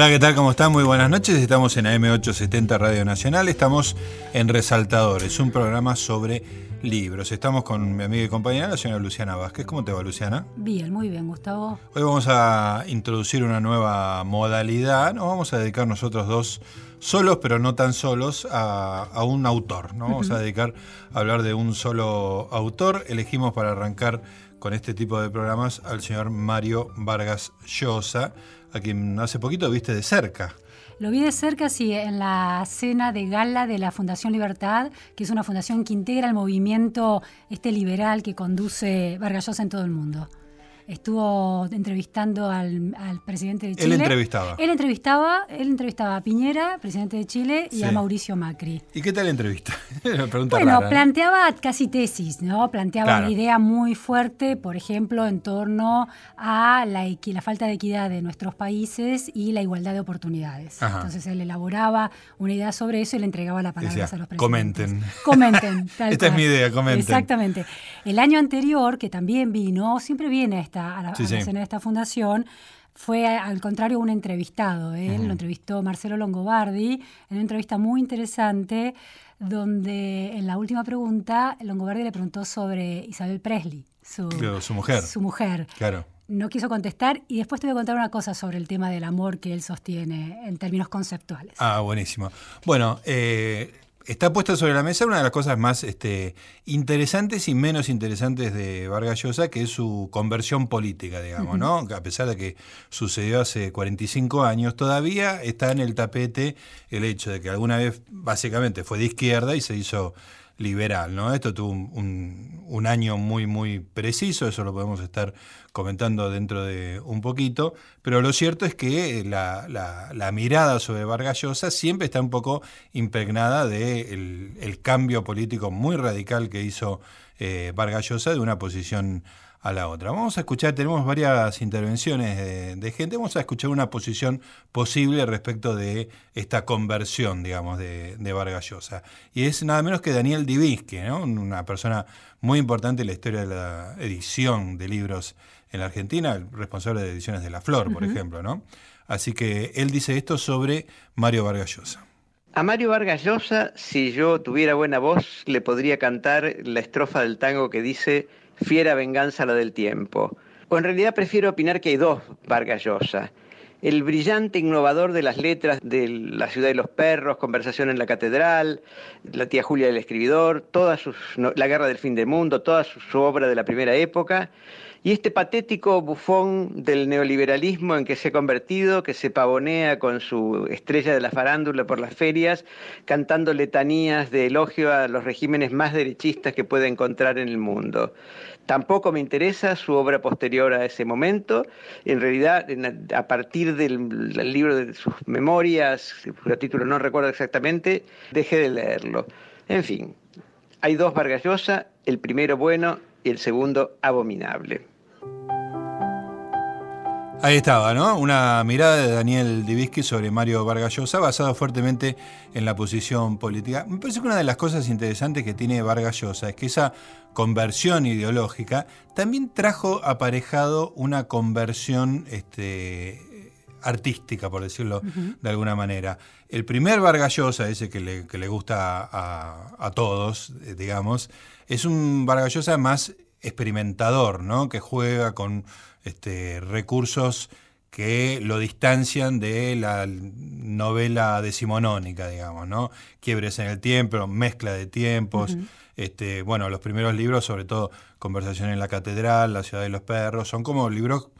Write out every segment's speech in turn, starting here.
Hola, ¿qué tal? ¿Cómo están? Muy buenas noches. Estamos en AM870 Radio Nacional. Estamos en Resaltadores, un programa sobre libros. Estamos con mi amiga y compañera, la señora Luciana Vázquez. ¿Cómo te va, Luciana? Bien, muy bien, Gustavo. Hoy vamos a introducir una nueva modalidad. Nos vamos a dedicar nosotros dos solos, pero no tan solos, a, un autor. ¿no? Vamos a dedicar a hablar de un solo autor. Elegimos para arrancar con este tipo de programas al señor Mario Vargas Llosa a quien hace poquito viste de cerca. Lo vi de cerca, sí, en la cena de gala de la Fundación Libertad, que es una fundación que integra el movimiento este liberal que conduce Vargas Llosa en todo el mundo estuvo entrevistando al, presidente de Chile. Él entrevistaba. Él entrevistaba, él entrevistaba a Piñera, presidente de Chile, y a Mauricio Macri. ¿Y qué tal la entrevista? bueno, planteaba casi tesis, ¿no? Planteaba una idea muy fuerte, por ejemplo, en torno a la, la falta de equidad de nuestros países y la igualdad de oportunidades. Entonces él elaboraba una idea sobre eso y le entregaba la palabra a los presidentes. Comenten. Comenten. Esta es mi idea, comenten. Exactamente. El año anterior, que también vino, siempre viene esta a la, escena de esta fundación, fue al contrario un entrevistado. Él lo entrevistó Marcelo Longobardi en una entrevista muy interesante donde en la última pregunta Longobardi le preguntó sobre Isabel Presley, su, su mujer. Su mujer. Claro. No quiso contestar y después te voy a contar una cosa sobre el tema del amor que él sostiene en términos conceptuales. Ah, buenísimo. Bueno, eh, está puesta sobre la mesa una de las cosas más este, interesantes y menos interesantes de Vargas Llosa, que es su conversión política, digamos, ¿no? A pesar de que sucedió hace 45 años, todavía está en el tapete el hecho de que alguna vez básicamente fue de izquierda y se hizo liberal, ¿no? Esto tuvo un, año muy, muy preciso, eso lo podemos estar comentando dentro de un poquito, pero lo cierto es que la, mirada sobre Vargas Llosa siempre está un poco impregnada del de el cambio político muy radical que hizo eh, Vargas Llosa de una posición a la otra. Vamos a escuchar, tenemos varias intervenciones de, gente, vamos a escuchar una posición posible respecto de esta conversión, digamos, de, de Vargas Llosa. Y es nada menos que Daniel Divinsky, ¿no? una persona muy importante en la historia de la edición de libros en la Argentina, el responsable de Ediciones de la Flor, por ejemplo. ¿no? Así que él dice esto sobre Mario Vargas Llosa. A Mario Vargas Llosa, si yo tuviera buena voz, le podría cantar la estrofa del tango que dice fiera venganza la del tiempo. O en realidad prefiero opinar que hay dos Vargas Llosa. El brillante innovador de las letras de La ciudad de los perros, Conversación en la catedral, La tía Julia del escribidor, toda La guerra del fin del mundo, toda su obra de la primera época y este patético bufón del neoliberalismo en que se ha convertido, que se pavonea con su estrella de la farándula por las ferias, cantando letanías de elogio a los regímenes más derechistas que puede encontrar en el mundo. Tampoco me interesa su obra posterior a ese momento. En realidad, a partir del, libro de sus memorias, cuyo título no recuerdo exactamente, dejé de leerlo. En fin, hay dos Vargas Llosa, el primero bueno y el segundo abominable. Ahí estaba, ¿no? Una mirada de Daniel Divisky sobre Mario Vargas Llosa, basado fuertemente en la posición política. Me parece que una de las cosas interesantes que tiene Vargas Llosa es que esa conversión ideológica también trajo aparejado una conversión este, artística, por decirlo de alguna manera. El primer Vargas Llosa, ese que le, gusta a, todos, eh, digamos, es un Vargas Llosa más experimentador, ¿no? Que juega con este, recursos que lo distancian de la novela decimonónica, digamos, ¿no? Quiebres en el tiempo, mezcla de tiempos. este, bueno, los primeros libros, sobre todo Conversación en la Catedral, La Ciudad de los Perros, son como libros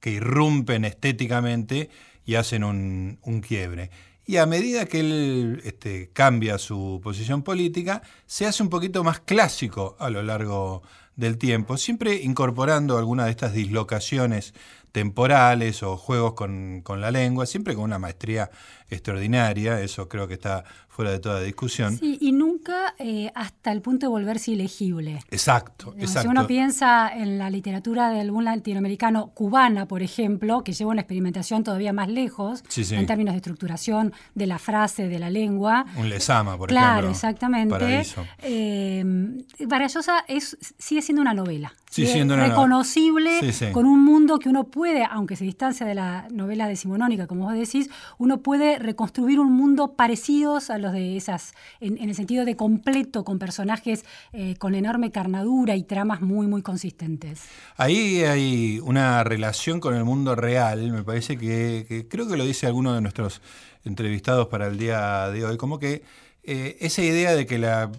que irrumpen estéticamente y hacen un, quiebre. Y a medida que él este, cambia su posición política, se hace un poquito más clásico a lo largo del tiempo, siempre incorporando alguna de estas dislocaciones temporales o juegos con, la lengua, siempre con una maestría extraordinaria, eso creo que está fuera de toda discusión. Sí, y nunca eh, hasta el punto de volverse ilegible. Exacto, exacto. Si uno piensa en la literatura de algún latinoamericano cubana, por ejemplo, que lleva una experimentación todavía más lejos en términos de estructuración de la frase, de la lengua. Un lesama, por ejemplo. Claro, exactamente. Eh, Vargallosa es, sigue siendo una novela. Sí, siendo una reconocible, con un mundo que uno puede, aunque se distancia de la novela decimonónica, como vos decís, uno puede reconstruir un mundo parecidos a los de esas, en, el sentido de completo, con personajes eh, con enorme carnadura y tramas muy, muy consistentes. Ahí hay una relación con el mundo real, me parece que creo que lo dice alguno de nuestros entrevistados para el día de hoy, como que eh, esa idea de que la,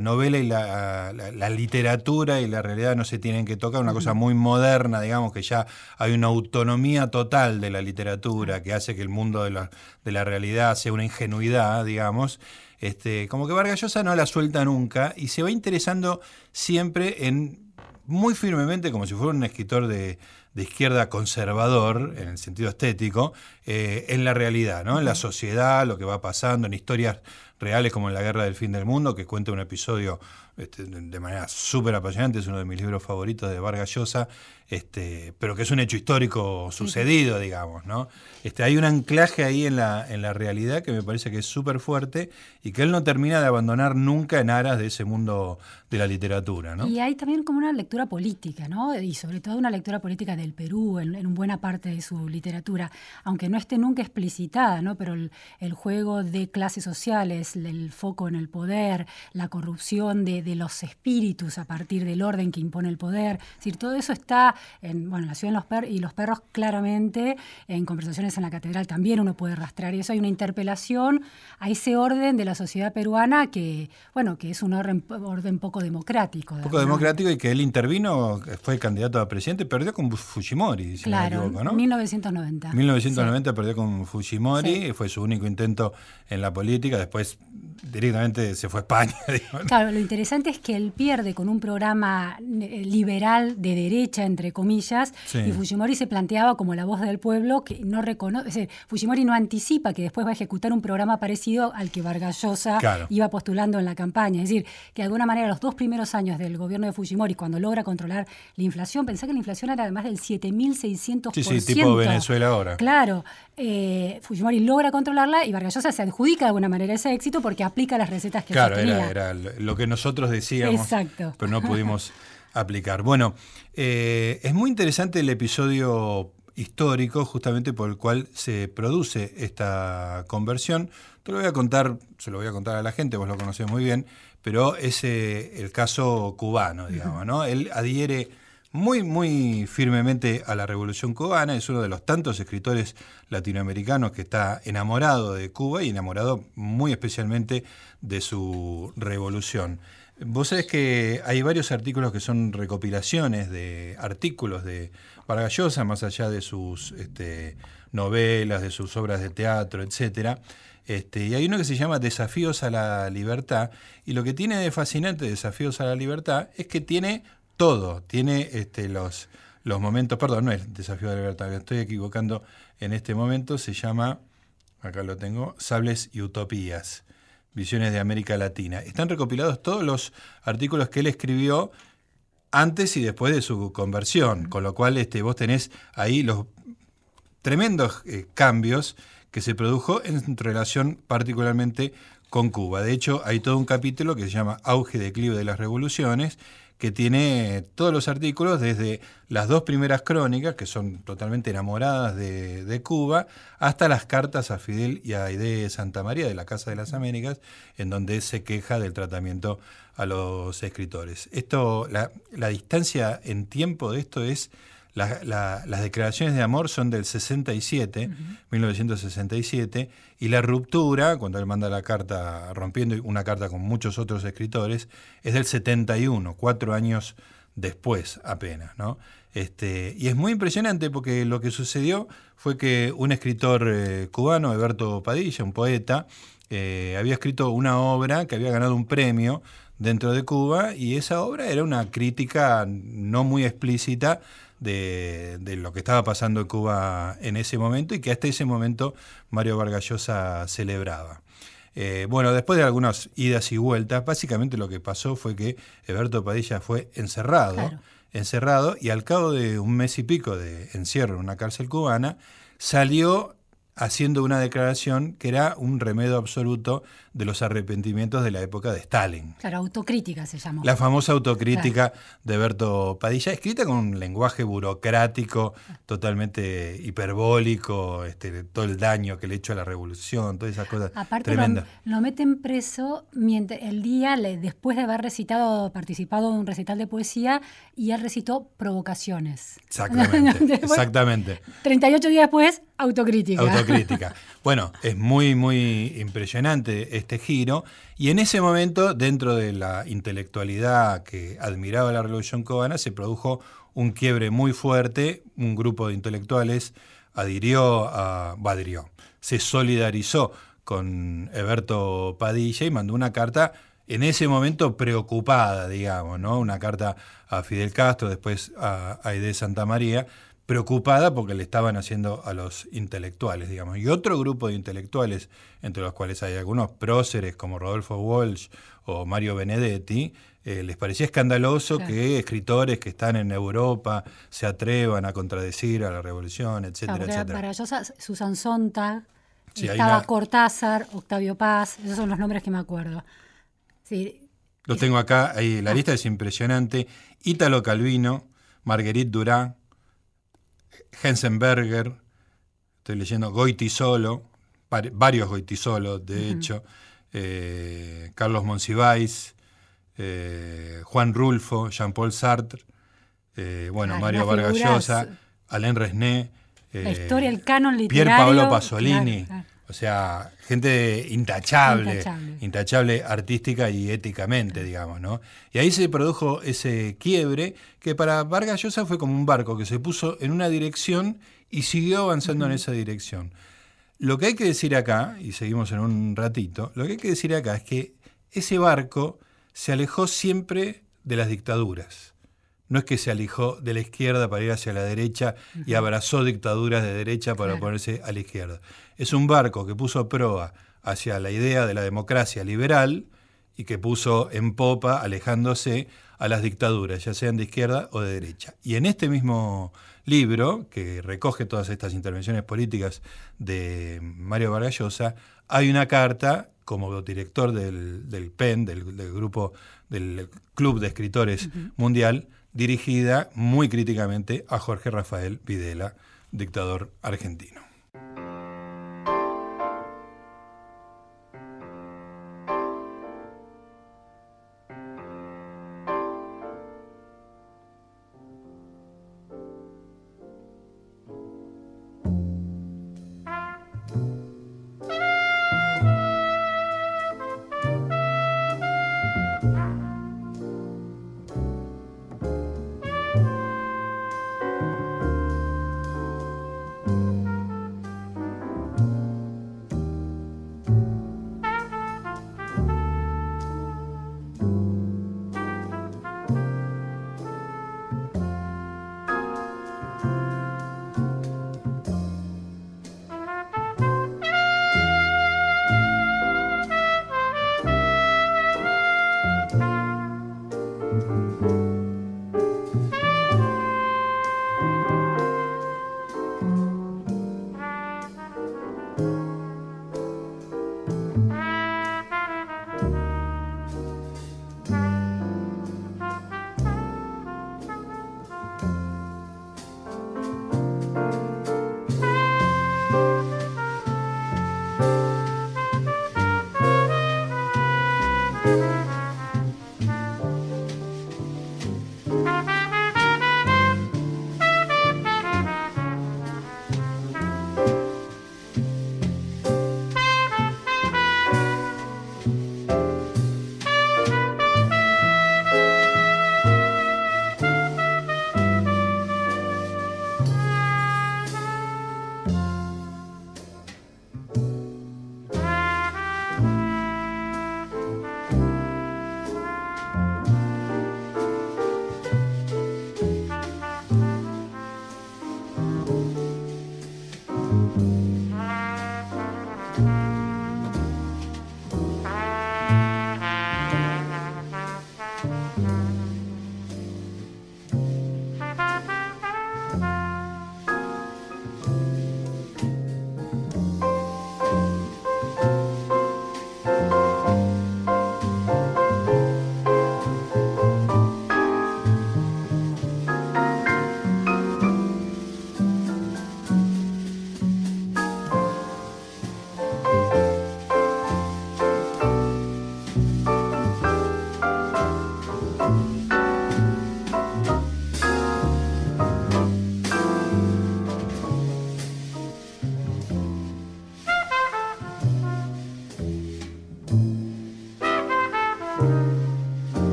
novela y la, literatura y la realidad no se tienen que tocar, una cosa muy moderna, digamos, que ya hay una autonomía total de la literatura que hace que el mundo de la, de la realidad sea una ingenuidad, digamos. Este, como que Vargas Llosa no la suelta nunca y se va interesando siempre en muy firmemente, como si fuera un escritor de, izquierda conservador, en el sentido estético, eh, en la realidad, ¿no? en la sociedad, lo que va pasando, en historias reales como en La Guerra del Fin del Mundo, que cuenta un episodio este, de manera súper apasionante, es uno de mis libros favoritos de Vargas Llosa, este, pero que es un hecho histórico sucedido, digamos, ¿no? Este, hay un anclaje ahí en la, en la realidad que me parece que es súper fuerte y que él no termina de abandonar nunca en aras de ese mundo de la literatura, ¿no? Y hay también como una lectura política, ¿no? Y sobre todo una lectura política del Perú en, en buena parte de su literatura, aunque no esté nunca explicitada, ¿no? Pero el, el juego de clases sociales, el foco en el poder, la corrupción de, de los espíritus a partir del orden que impone el poder, es decir, todo eso está en, bueno, la ciudad los per y los perros claramente, en conversaciones en la catedral también uno puede rastrear y eso hay una interpelación a ese orden de la sociedad peruana que, bueno, que es un orden, orden poco democrático. Poco democrático y que él intervino, fue candidato a presidente, perdió con Fujimori, si claro, no me equivoco, ¿no? 1990. 1990 perdió con Fujimori, fue su único intento en la política, después directamente se fue a España. Claro, lo interesante es que él pierde con un programa eh, liberal de derecha, entre comillas, y Fujimori se planteaba como la voz del pueblo que no reconoce, Fujimori no anticipa que después va a ejecutar un programa parecido al que Vargas Llosa iba postulando en la campaña. Es decir, que de alguna manera los dos primeros años del gobierno de Fujimori, cuando logra controlar la inflación, pensá que la inflación era además del 7.600%. Sí, sí, tipo Venezuela ahora. Claro, eh, Fujimori logra controlarla y Vargas Llosa se adjudica de alguna manera ese éxito porque aplica las recetas que claro, Era, era lo que nosotros decíamos, Exacto. pero no pudimos aplicar. Bueno, eh, es muy interesante el episodio histórico justamente por el cual se produce esta conversión. Te lo voy a contar, se lo voy a contar a la gente, vos lo conocés muy bien, pero es eh, el caso cubano, digamos, ¿no? Él adhiere muy, muy firmemente a la Revolución Cubana, es uno de los tantos escritores latinoamericanos que está enamorado de Cuba y enamorado muy especialmente de su revolución. Vos sabés que hay varios artículos que son recopilaciones de artículos de Vargas Llosa, más allá de sus este, novelas, de sus obras de teatro, etc. Este, y hay uno que se llama Desafíos a la Libertad, y lo que tiene de fascinante Desafíos a la Libertad es que tiene todo, tiene este, los, los momentos, perdón, no es Desafío a la Libertad, me estoy equivocando en este momento, se llama, acá lo tengo, Sables y Utopías. Visiones de América Latina. Están recopilados todos los artículos que él escribió antes y después de su conversión, con lo cual este, vos tenés ahí los tremendos eh, cambios que se produjo en relación particularmente con Cuba. De hecho, hay todo un capítulo que se llama Auge declive de las revoluciones, que tiene todos los artículos desde las dos primeras crónicas, que son totalmente enamoradas de, Cuba, hasta las cartas a Fidel y a Aide Santa María de la Casa de las Américas, en donde se queja del tratamiento a los escritores. Esto, la, la distancia en tiempo de esto es las declaraciones de amor son del 67, 1967, y la ruptura, cuando él manda la carta rompiendo una carta con muchos otros escritores, es del 71, cuatro años después apenas. ¿no? Este, y es muy impresionante porque lo que sucedió fue que un escritor eh, cubano, Alberto Padilla, un poeta, eh, había escrito una obra que había ganado un premio dentro de Cuba y esa obra era una crítica no muy explícita de, lo que estaba pasando en Cuba en ese momento y que hasta ese momento Mario Vargas Llosa celebraba. Eh, bueno, después de algunas idas y vueltas, básicamente lo que pasó fue que Eberto Padilla fue encerrado, encerrado y al cabo de un mes y pico de encierro en una cárcel cubana, salió haciendo una declaración que era un remedio absoluto de los arrepentimientos de la época de Stalin. Claro, autocrítica se llamó. La famosa autocrítica de Berto Padilla, escrita con un lenguaje burocrático, totalmente hiperbólico, este, todo el daño que le echó a la revolución, todas esas cosas Aparte Lo, meten preso mientras, el día después de haber recitado, participado en un recital de poesía, y él recitó provocaciones. Exactamente, exactamente. 38 días después, autocrítica. Autocrítica. Bueno, es muy, muy impresionante este giro. Y en ese momento, dentro de la intelectualidad que admiraba la Revolución cubana, se produjo un quiebre muy fuerte. Un grupo de intelectuales adhirió a. Badrió, se solidarizó con Eberto Padilla y mandó una carta en ese momento preocupada, digamos, ¿no? Una carta a Fidel Castro, después a Aide Santa María, preocupada porque le estaban haciendo a los intelectuales, digamos. Y otro grupo de intelectuales, entre los cuales hay algunos próceres como Rodolfo Walsh o Mario Benedetti, eh, les parecía escandaloso que escritores que están en Europa se atrevan a contradecir a la revolución, etcétera, etcétera. Para ellos, Susan Sontag, estaba Cortázar, Octavio Paz, esos son los nombres que me acuerdo. Sí. Los tengo acá, ahí, la ah. lista es impresionante. Ítalo Calvino, Marguerite Durán, Hensenberger, estoy leyendo Goitisolo, varios Goitisolo, de hecho, eh, Carlos Monsiváis, eh, Juan Rulfo, Jean-Paul Sartre, eh, bueno, Mario Vargas Llosa, Alain Resné, la historia, el canon literario. Pier Paolo Pasolini. O sea, gente intachable, intachable, artística y éticamente, digamos, ¿no? Y ahí se produjo ese quiebre que para Vargas Llosa fue como un barco que se puso en una dirección y siguió avanzando en esa dirección. Lo que hay que decir acá, y seguimos en un ratito, lo que hay que decir acá es que ese barco se alejó siempre de las dictaduras. No es que se alejó de la izquierda para ir hacia la derecha y abrazó dictaduras de derecha para ponerse a la izquierda. Es un barco que puso proa hacia la idea de la democracia liberal y que puso en popa, alejándose a las dictaduras, ya sean de izquierda o de derecha. Y en este mismo libro, que recoge todas estas intervenciones políticas de Mario Vargas Llosa, hay una carta como director del, PEN, del, grupo, del Club de Escritores Mundial, dirigida muy críticamente a Jorge Rafael Videla, dictador argentino.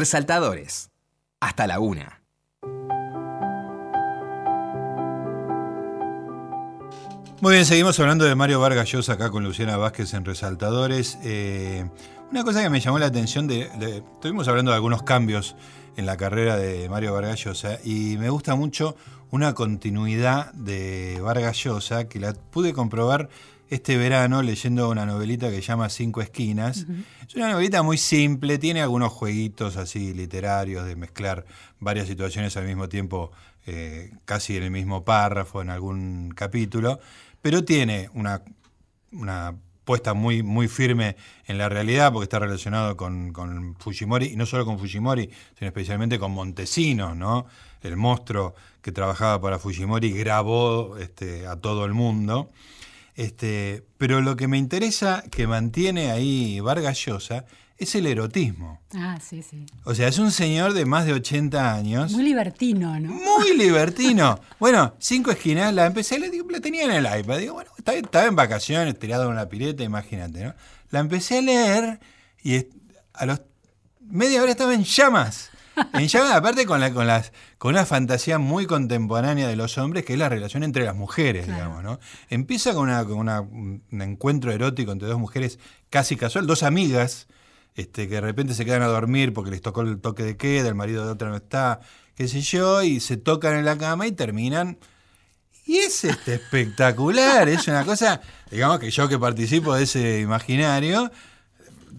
Resaltadores. Hasta la una. Muy bien, seguimos hablando de Mario Vargas Llosa acá con Luciana Vázquez en Resaltadores. Eh, una cosa que me llamó la atención, de, estuvimos hablando de algunos cambios en la carrera de Mario Vargas Llosa y me gusta mucho una continuidad de Vargas Llosa que la pude comprobar este verano leyendo una novelita que se llama Cinco Esquinas. Es una novelita muy simple, tiene algunos jueguitos así literarios de mezclar varias situaciones al mismo tiempo, eh, casi en el mismo párrafo, en algún capítulo pero tiene una, una puesta muy, muy firme en la realidad, porque está relacionado con, Fujimori, y no solo con Fujimori, sino especialmente con Montesinos, ¿no? El monstruo que trabajaba para Fujimori grabó este, a todo el mundo. Este, pero lo que me interesa que mantiene ahí Vargas Llosa es el erotismo. Ah, sí, sí. O sea, es un señor de más de 80 años. Muy libertino, ¿no? Muy libertino. bueno, cinco esquinas, la empecé, la tenía en el iPad. Digo, bueno, estaba, en vacaciones, tirado en una pileta, imagínate, ¿no? La empecé a leer y a los media hora estaba en llamas. En llamas, aparte con, la, con, las, con una fantasía muy contemporánea de los hombres, que es la relación entre las mujeres, digamos, ¿no? Empieza con, una, con una, un encuentro erótico entre dos mujeres casi casual, dos amigas, este, que de repente se quedan a dormir porque les tocó el toque de queda, el marido de otra no está, qué sé yo, y se tocan en la cama y terminan. Y es este espectacular, es una cosa, digamos que yo que participo de ese imaginario,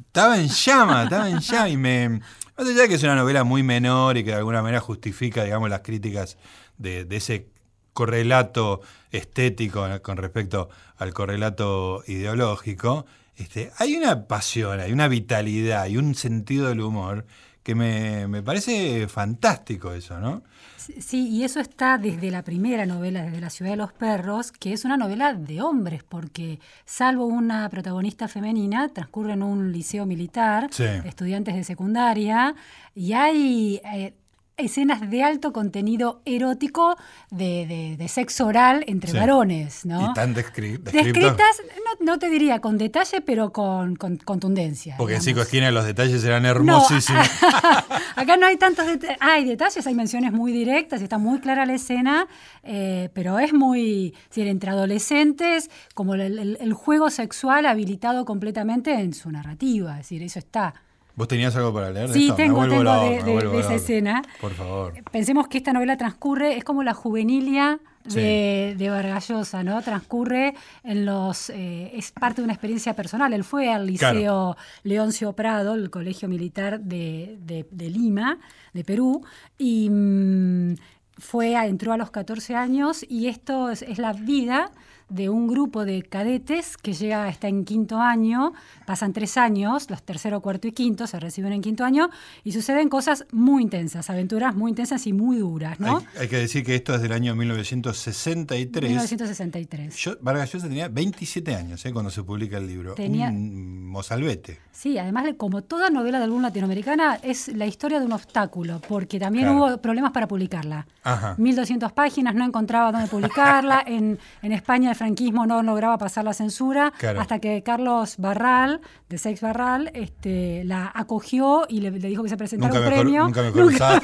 estaba en llama, estaba en llama y me... Más allá que es una novela muy menor y que de alguna manera justifica, digamos, las críticas de, de ese correlato estético con respecto al correlato ideológico, este, hay una pasión, hay una vitalidad, y un sentido del humor que me, parece fantástico eso, ¿no? Sí, y eso está desde la primera novela, desde La ciudad de los perros, que es una novela de hombres, porque salvo una protagonista femenina, transcurre en un liceo militar, estudiantes de secundaria, y hay eh, escenas de alto contenido erótico de, sexo oral entre varones, ¿no? Y tan descritas. Descritas, no, te diría con detalle, pero con, contundencia. Porque en Cinco Esquinas los detalles eran hermosísimos. acá no hay tantos detalles. Hay detalles, hay menciones muy directas, está muy clara la escena, eh, pero es muy, si entre adolescentes, como el juego sexual habilitado completamente en su narrativa, es decir, eso está. ¿Vos tenías algo para leer? sí, tengo, tengo de, esa escena. Por favor. Pensemos que esta novela transcurre, es como la juvenilia de, de Vargallosa, ¿no? Transcurre en los. Eh, es parte de una experiencia personal. Él fue al Liceo Leoncio Prado, el colegio militar de, Lima, de Perú, y mm, fue, entró a los 14 años, y esto es la vida de un grupo de cadetes que llega hasta en quinto año, pasan tres años, los tercero, cuarto y quinto se reciben en quinto año y suceden cosas muy intensas, aventuras muy intensas y muy duras, ¿no? Hay, que decir que esto es del año 1963. 1963. Yo, Vargas Llosa tenía 27 años ¿eh? cuando se publica el libro. Tenía... Un mozalbete. Sí, además como toda novela de algún latinoamericana es la historia de un obstáculo, porque también hubo problemas para publicarla. Ajá. 1200 páginas, no encontraba dónde publicarla. en, en España franquismo no lograba pasar la censura hasta que Carlos Barral, de Sex Barral, este, la acogió y le, dijo que se presentara un premio. nunca me nunca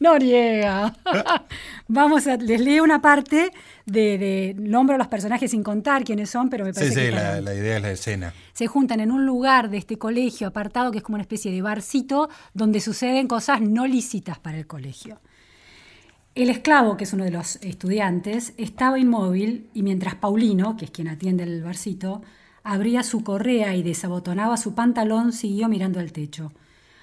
Noriega. Vamos a, les leo una parte de, de, nombro a los personajes sin contar quiénes son, pero me parece sí, sí, que la, la, idea es la escena. Se juntan en un lugar de este colegio apartado que es como una especie de barcito donde suceden cosas no lícitas para el colegio. El esclavo, que es uno de los estudiantes, estaba inmóvil y mientras Paulino, que es quien atiende el barcito, abría su correa y desabotonaba su pantalón, siguió mirando al techo.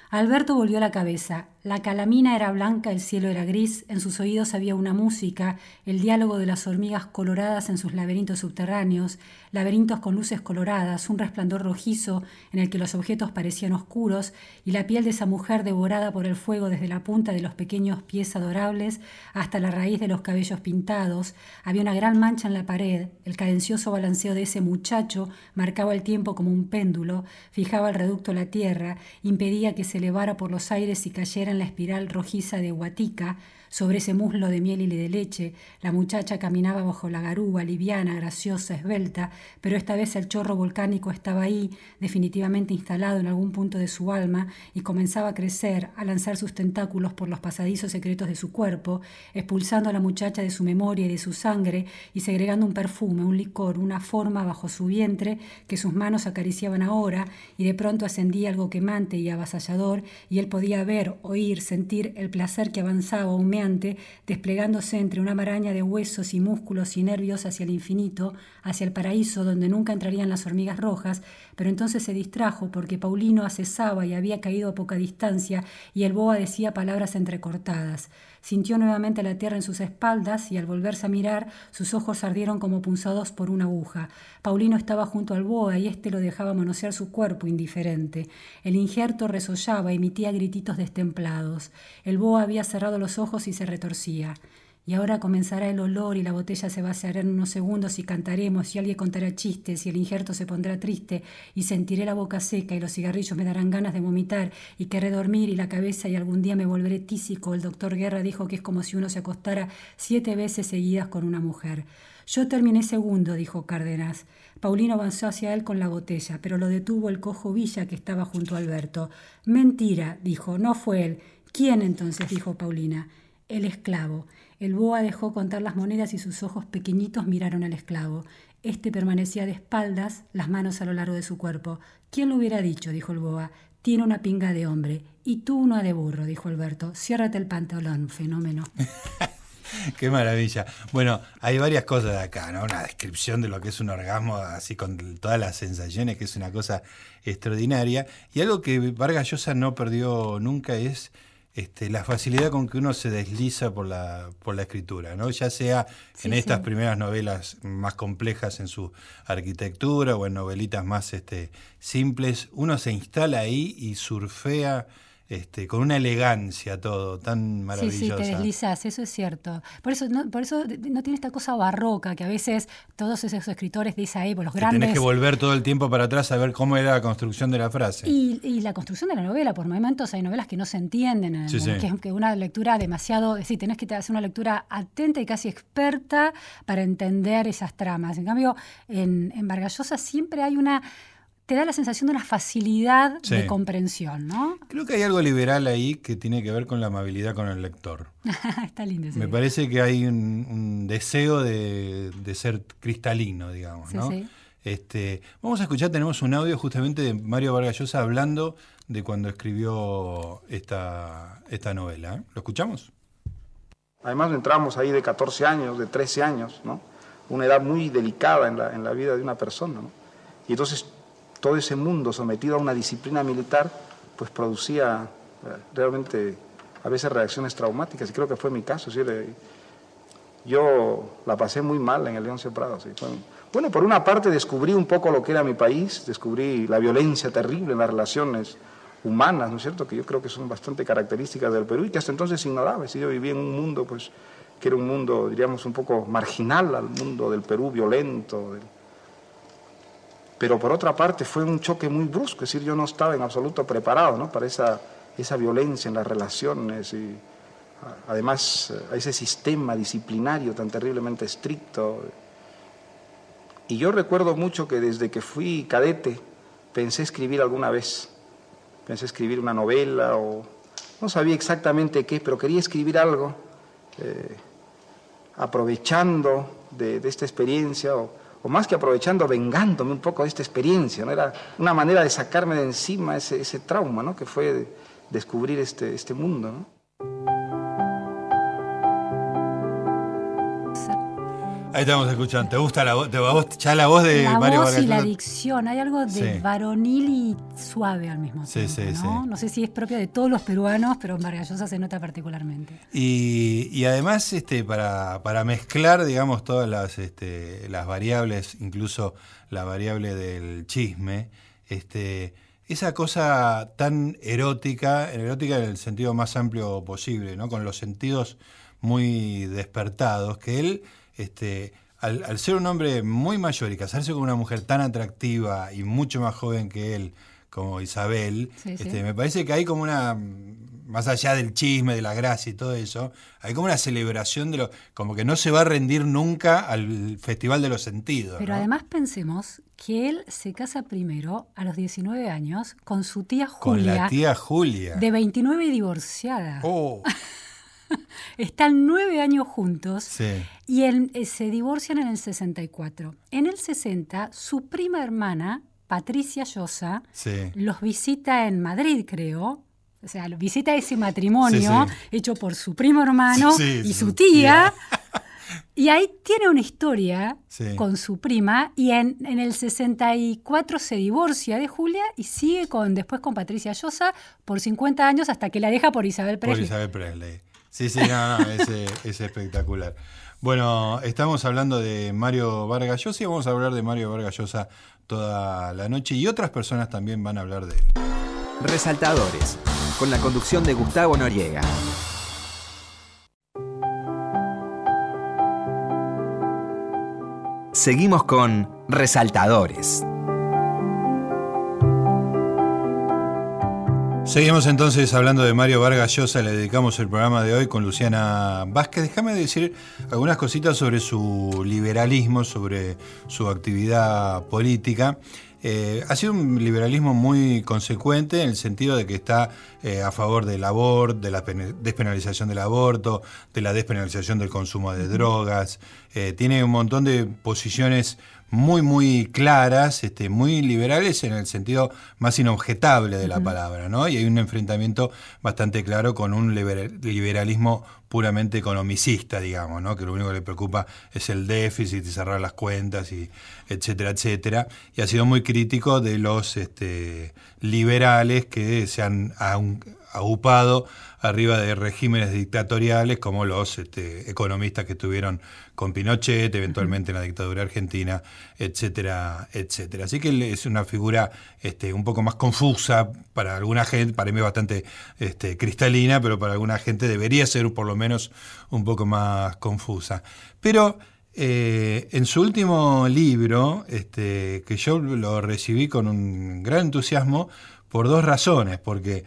Alberto volvió la cabeza. La calamina era blanca, el cielo era gris, en sus oídos había una música, el diálogo de las hormigas coloradas en sus laberintos subterráneos, laberintos con luces coloradas, un resplandor rojizo en el que los objetos parecían oscuros, y la piel de esa mujer devorada por el fuego desde la punta de los pequeños pies adorables hasta la raíz de los cabellos pintados. Había una gran mancha en la pared, el cadencioso balanceo de ese muchacho marcaba el tiempo como un péndulo, fijaba el reducto la tierra, impedía que se elevara por los aires y cayera en la espiral rojiza de Huatica, sobre ese muslo de miel y de leche, la muchacha caminaba bajo la garúa, liviana, graciosa, esbelta, pero esta vez el chorro volcánico estaba ahí, definitivamente instalado en algún punto de su alma, y comenzaba a crecer, a lanzar sus tentáculos por los pasadizos secretos de su cuerpo, expulsando a la muchacha de su memoria y de su sangre, y segregando un perfume, un licor, una forma bajo su vientre que sus manos acariciaban ahora, y de pronto ascendía algo quemante y avasallador, y él podía ver, oír, sentir el placer que avanzaba, desplegándose entre una maraña de huesos y músculos y nervios hacia el infinito, hacia el paraíso donde nunca entrarían las hormigas rojas, pero entonces se distrajo porque Paulino acesaba y había caído a poca distancia y el boa decía palabras entrecortadas. Sintió nuevamente la tierra en sus espaldas y al volverse a mirar sus ojos ardieron como punzados por una aguja. Paulino estaba junto al boa y éste lo dejaba manosear su cuerpo indiferente. El injerto resollaba, emitía grititos destemplados. El boa había cerrado los ojos y se retorcía. Y ahora comenzará el olor y la botella se vaciará en unos segundos y cantaremos y alguien contará chistes y el injerto se pondrá triste y sentiré la boca seca y los cigarrillos me darán ganas de vomitar y querré dormir y la cabeza y algún día me volveré tísico. El doctor Guerra dijo que es como si uno se acostara siete veces seguidas con una mujer. Yo terminé segundo, dijo Cárdenas. Paulino avanzó hacia él con la botella, pero lo detuvo el cojo Villa que estaba junto a Alberto. Mentira, dijo, no fue él. ¿Quién entonces? dijo Paulina. El esclavo. El boa dejó contar las monedas y sus ojos pequeñitos miraron al esclavo. Este permanecía de espaldas, las manos a lo largo de su cuerpo. ¿Quién lo hubiera dicho? dijo el boa. Tiene una pinga de hombre. Y tú una de burro, dijo Alberto. Ciérrate el pantalón, fenómeno. Qué maravilla. Bueno, hay varias cosas acá, ¿no? Una descripción de lo que es un orgasmo, así con todas las sensaciones, que es una cosa extraordinaria. Y algo que Vargas Llosa no perdió nunca es este, la facilidad con que uno se desliza por la, por la escritura, ¿no? ya sea en estas primeras novelas más complejas en su arquitectura o en novelitas más este, simples, uno se instala ahí y surfea este, con una elegancia todo, tan maravillosa. Sí, sí, te deslizas, eso es cierto. Por eso no, por eso no tiene esta cosa barroca que a veces todos esos escritores dicen ahí, por los grandes... Tienes que volver todo el tiempo para atrás a ver cómo era la construcción de la frase. Y, la construcción de la novela, por momentos hay novelas que no se entienden, que es que una lectura demasiado... Es decir, tenés que hacer una lectura atenta y casi experta para entender esas tramas. En cambio, en, en Vargallosa siempre hay una te da la sensación de una facilidad de comprensión, ¿no? Creo que hay algo liberal ahí que tiene que ver con la amabilidad con el lector. Está lindo. Me parece que hay un, deseo de, ser cristalino, digamos, ¿no? Este, vamos a escuchar, tenemos un audio justamente de Mario Vargas Llosa hablando de cuando escribió esta, esta novela. ¿eh? ¿Lo escuchamos? Además entramos ahí de 14 años, de 13 años, ¿no? Una edad muy delicada en la, en la vida de una persona, ¿no? Y entonces todo ese mundo sometido a una disciplina militar, pues producía eh, realmente a veces reacciones traumáticas, y creo que fue mi caso. Yo la pasé muy mal en el León Prado. Bueno, por una parte descubrí un poco lo que era mi país, descubrí la violencia terrible en las relaciones humanas, ¿no es cierto?, que yo creo que son bastante características del Perú y que hasta entonces ignoraba. Si yo vivía en un mundo, pues, que era un mundo, diríamos, un poco marginal al mundo del Perú, violento, pero por otra parte fue un choque muy brusco, es decir, yo no estaba en absoluto preparado ¿no? para esa, esa violencia en las relaciones y además a ese sistema disciplinario tan terriblemente estricto. Y yo recuerdo mucho que desde que fui cadete pensé escribir alguna vez, pensé escribir una novela o no sabía exactamente qué, pero quería escribir algo eh, aprovechando de, de, esta experiencia o, o más que aprovechando, vengándome un poco de esta experiencia, ¿no? Era una manera de sacarme de encima ese, ese trauma, ¿no? Que fue descubrir este, este mundo, ¿no? Ahí estamos escuchando. ¿Te gusta la voz? Ya la voz de la Mario voz y la dicción. Hay algo de varonil y suave al mismo tiempo. Sí, sí, ¿no? no sé si es propio de todos los peruanos, pero en Vargas se nota particularmente. Y, además, este, para, para, mezclar, digamos, todas las, este, las variables, incluso la variable del chisme, este, esa cosa tan erótica, erótica en el sentido más amplio posible, ¿no? Con los sentidos muy despertados, que él este, al, ser un hombre muy mayor y casarse con una mujer tan atractiva y mucho más joven que él, como Isabel, este, me parece que hay como una más allá del chisme, de la gracia y todo eso, hay como una celebración de lo, como que no se va a rendir nunca al Festival de los Sentidos. Pero además pensemos que él se casa primero a los 19 años con su tía Julia. Con la tía Julia. De 29 y divorciada. Oh. Están nueve años juntos y eh, se divorcian en el 64. En el 60, su prima hermana, Patricia Llosa, los visita en Madrid, creo. O sea, visita ese matrimonio hecho por su primo hermano y su tía. Y ahí tiene una historia con su prima y en, el 64 se divorcia de Julia y sigue con después con Patricia Llosa por 50 años hasta que la deja por Isabel Presley. Por Isabel Presley. Sí, sí, no, no, es, espectacular. Bueno, estamos hablando de Mario Vargas Llosa y vamos a hablar de Mario Vargas Llosa toda la noche y otras personas también van a hablar de él. Resaltadores, con la conducción de Gustavo Noriega. Seguimos con Resaltadores. Seguimos entonces hablando de Mario Vargas Llosa, le dedicamos el programa de hoy con Luciana Vázquez. Déjame decir algunas cositas sobre su liberalismo, sobre su actividad política. Eh, ha sido un liberalismo muy consecuente en el sentido de que está eh, a favor del aborto, de la despenalización del aborto, de la despenalización del consumo de drogas. Eh, tiene un montón de posiciones muy, muy claras, este, muy liberales en el sentido más inobjetable de la palabra, ¿no? Y hay un enfrentamiento bastante claro con un liberalismo puramente economicista, digamos, ¿no? Que lo único que le preocupa es el déficit y cerrar las cuentas y etcétera, etcétera. Y ha sido muy crítico de los este, liberales que se han agupado arriba de regímenes dictatoriales como los este, economistas que estuvieron con Pinochet, eventualmente en la dictadura argentina, etcétera, etcétera. Así que es una figura este, un poco más confusa para alguna gente, para mí bastante este, cristalina, pero para alguna gente debería ser por lo menos un poco más confusa. Pero eh, en su último libro, este, que yo lo recibí con un gran entusiasmo por dos razones, porque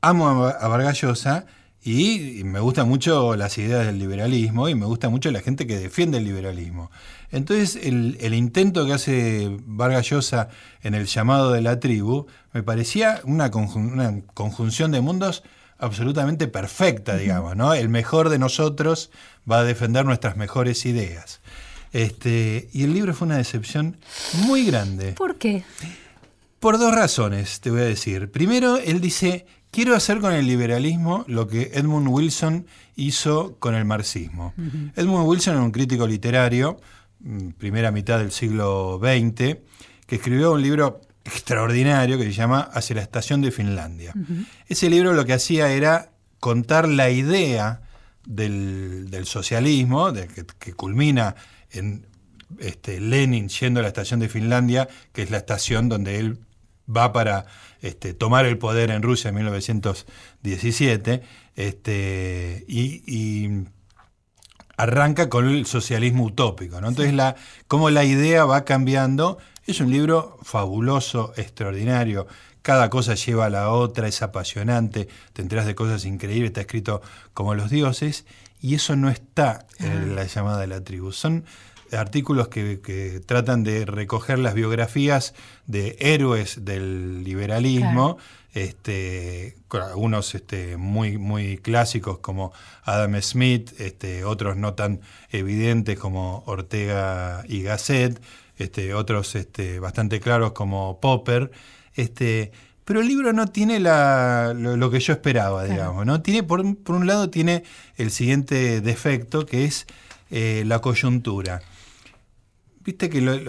amo a Vargas Llosa y me gustan mucho las ideas del liberalismo y me gusta mucho la gente que defiende el liberalismo. Entonces, el, intento que hace Vargas Llosa en el llamado de la tribu me parecía una, conjunción de mundos absolutamente perfecta, digamos, ¿no? El mejor de nosotros va a defender nuestras mejores ideas. Este, y el libro fue una decepción muy grande. ¿Por qué? Por dos razones, te voy a decir. Primero, él dice, quiero hacer con el liberalismo lo que Edmund Wilson hizo con el marxismo. Edmund Wilson era un crítico literario, mm, primera mitad del siglo XX, que escribió un libro extraordinario que se llama Hacia la estación de Finlandia. Ese libro lo que hacía era contar la idea del, socialismo, de, que, culmina en este, Lenin yendo a la estación de Finlandia, que es la estación donde él va para este, tomar el poder en Rusia en 1917, este, y, arranca con el socialismo utópico. ¿no? Entonces, la, cómo la idea va cambiando, es un libro fabuloso, extraordinario. Cada cosa lleva a la otra, es apasionante, te enteras de cosas increíbles, está escrito como los dioses, y eso no está en la llamada de la tribu. Son artículos que, tratan de recoger las biografías de héroes del liberalismo, este, algunos este, muy, muy clásicos como Adam Smith, este, otros no tan evidentes como Ortega y Gasset, este, otros este, bastante claros como Popper. Este, pero el libro no tiene la, lo, que yo esperaba, digamos. ¿no? Tiene, por, un lado tiene el siguiente defecto, que es eh, la coyuntura. Viste que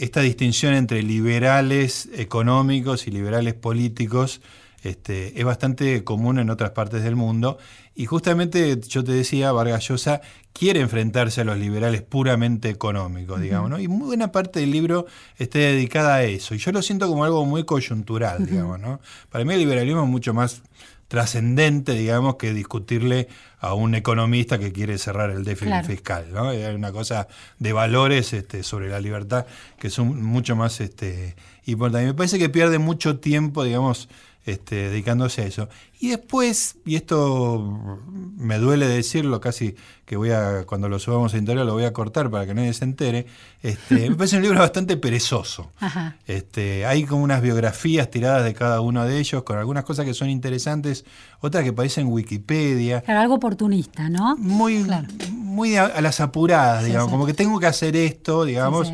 esta distinción entre liberales económicos y liberales políticos este, es bastante común en otras partes del mundo. Y justamente yo te decía, Vargas Llosa quiere enfrentarse a los liberales puramente económicos, digamos, ¿no? Y muy buena parte del libro está dedicada a eso. Y yo lo siento como algo muy coyuntural, digamos, ¿no? Para mí el liberalismo es mucho más trascendente, digamos, que discutirle a un economista que quiere cerrar el déficit fiscal. ¿no? Hay una cosa de valores este, sobre la libertad que son mucho más este, importantes. Me parece que pierde mucho tiempo, digamos, este, dedicándose a eso. Y después, y esto me duele decirlo, casi que voy a, cuando lo subamos a internet lo voy a cortar para que nadie se entere, este, me parece un libro bastante perezoso. Este, hay como unas biografías tiradas de cada uno de ellos, con algunas cosas que son interesantes, otras que parecen Wikipedia. algo oportunista, ¿no? Muy, muy a, las apuradas, digamos, como que tengo que hacer esto, digamos.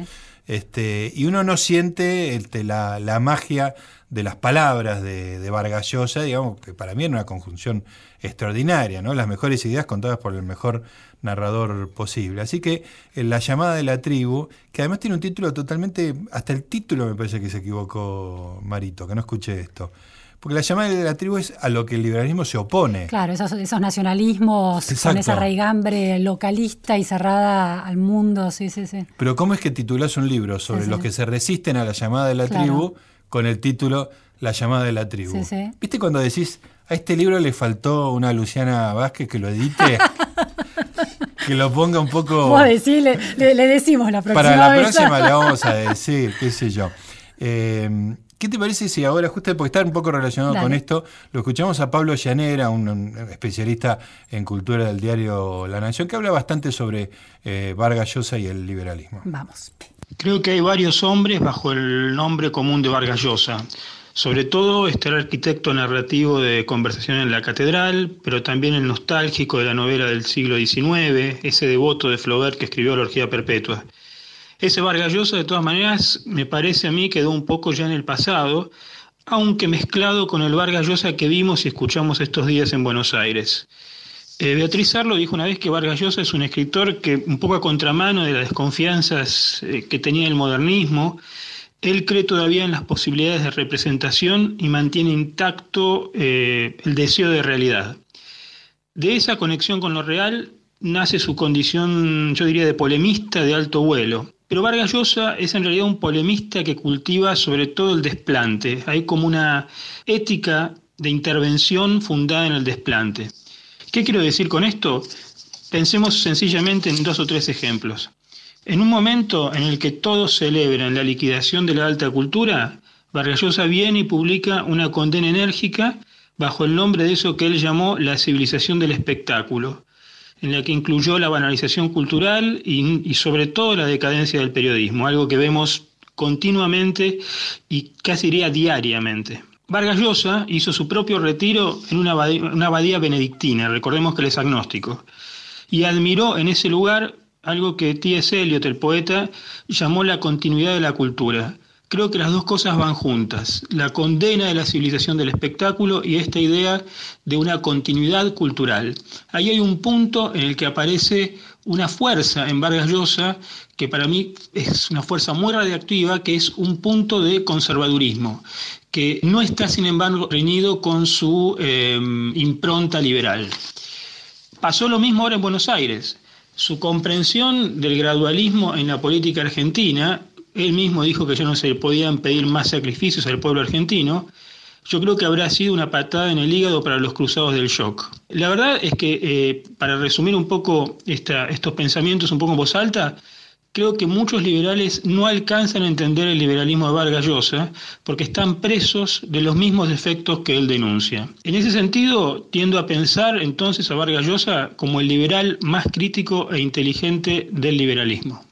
Este, y uno no siente este, la, la magia de las palabras de, Vargas Llosa, digamos, que para mí era una conjunción extraordinaria, ¿no? Las mejores ideas contadas por el mejor narrador posible. Así que en La llamada de la tribu, que además tiene un título totalmente, hasta el título me parece que se equivocó Marito, que no escuché esto. Porque la llamada de la tribu es a lo que el liberalismo se opone. Claro, esos, esos nacionalismos con esa raigambre localista y cerrada al mundo, sí, sí, sí. Pero ¿cómo es que titulás un libro sobre los que se resisten a la llamada de la tribu con el título La llamada de la tribu. ¿Viste cuando decís, a este libro le faltó una Luciana Vázquez que lo edite? que lo ponga un poco... Vos decís, le, decimos la próxima Para la próxima le vamos a decir, qué sé yo. Eh, ¿Qué te parece si ahora, justo porque está un poco relacionado con esto, lo escuchamos a Pablo Llanera, un, especialista en cultura del diario La Nación, que habla bastante sobre eh, Vargas Llosa y el liberalismo? Vamos. Creo que hay varios hombres bajo el nombre común de Vargas Llosa. Sobre todo está el arquitecto narrativo de Conversación en la Catedral, pero también el nostálgico de la novela del siglo XIX, ese devoto de Flaubert que escribió La Orgía Perpetua. Ese Vargas Llosa, de todas maneras, me parece a mí quedó un poco ya en el pasado, aunque mezclado con el Vargas Llosa que vimos y escuchamos estos días en Buenos Aires. Eh, Beatriz Arlo dijo una vez que Vargas Llosa es un escritor que, un poco a contramano de las desconfianzas eh, que tenía el modernismo, él cree todavía en las posibilidades de representación y mantiene intacto eh, el deseo de realidad. De esa conexión con lo real nace su condición, yo diría, de polemista de alto vuelo. Pero Vargas Llosa es en realidad un polemista que cultiva sobre todo el desplante. Hay como una ética de intervención fundada en el desplante. ¿Qué quiero decir con esto? Pensemos sencillamente en dos o tres ejemplos. En un momento en el que todos celebran la liquidación de la alta cultura, Vargas Llosa viene y publica una condena enérgica bajo el nombre de eso que él llamó la civilización del espectáculo, en la que incluyó la banalización cultural y, y sobre todo la decadencia del periodismo, algo que vemos continuamente y casi diría diariamente. Vargas Llosa hizo su propio retiro en una abadía, benedictina, recordemos que él es agnóstico, y admiró en ese lugar algo que T.S. Eliot, el poeta, llamó la continuidad de la cultura. Creo que las dos cosas van juntas, la condena de la civilización del espectáculo y esta idea de una continuidad cultural. Ahí hay un punto en el que aparece una fuerza en Vargas Llosa que para mí es una fuerza muy radiactiva, que es un punto de conservadurismo que no está, sin embargo, reñido con su em, impronta liberal. Pasó lo mismo ahora en Buenos Aires. Su comprensión del gradualismo en la política argentina, él mismo dijo que ya no se podían pedir más sacrificios al pueblo argentino, yo creo que habrá sido una patada en el hígado para los cruzados del shock. La verdad es que, eh, para resumir un poco estos pensamientos un poco en voz alta, Creo que muchos liberales no alcanzan a entender el liberalismo de Vargas Llosa porque están presos de los mismos defectos que él denuncia. En ese sentido, tiendo a pensar entonces a Vargas Llosa como el liberal más crítico e inteligente del liberalismo.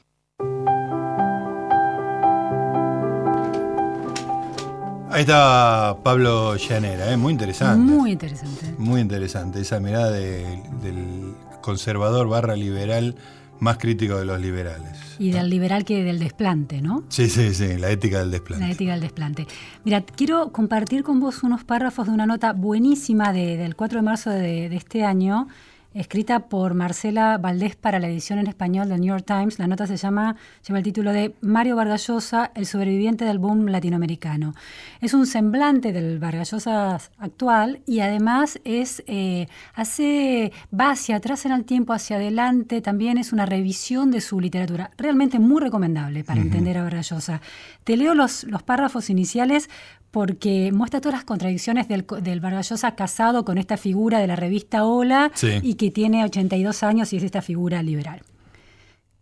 Ahí está Pablo Llanera, ¿eh? muy interesante. Muy interesante. Muy interesante, esa mirada del conservador barra liberal más crítico de los liberales. Y del liberal que del desplante, ¿no? Sí, sí, sí, la ética del desplante. La ética del desplante. Mira, quiero compartir con vos unos párrafos de una nota buenísima del 4 de marzo de, de este año escrita por Marcela Valdés para la edición en español del New York Times. La nota se llama, lleva el título de Mario Vargallosa, el sobreviviente del boom latinoamericano. Es un semblante del Vargallosa actual y además es, eh, hace, va hacia atrás en el tiempo, hacia adelante, también es una revisión de su literatura. Realmente muy recomendable para entender a Vargallosa. Te leo los, los párrafos iniciales porque muestra todas las contradicciones del, del Vargallosa casado con esta figura de la revista Hola y que tiene 82 años y es esta figura liberal.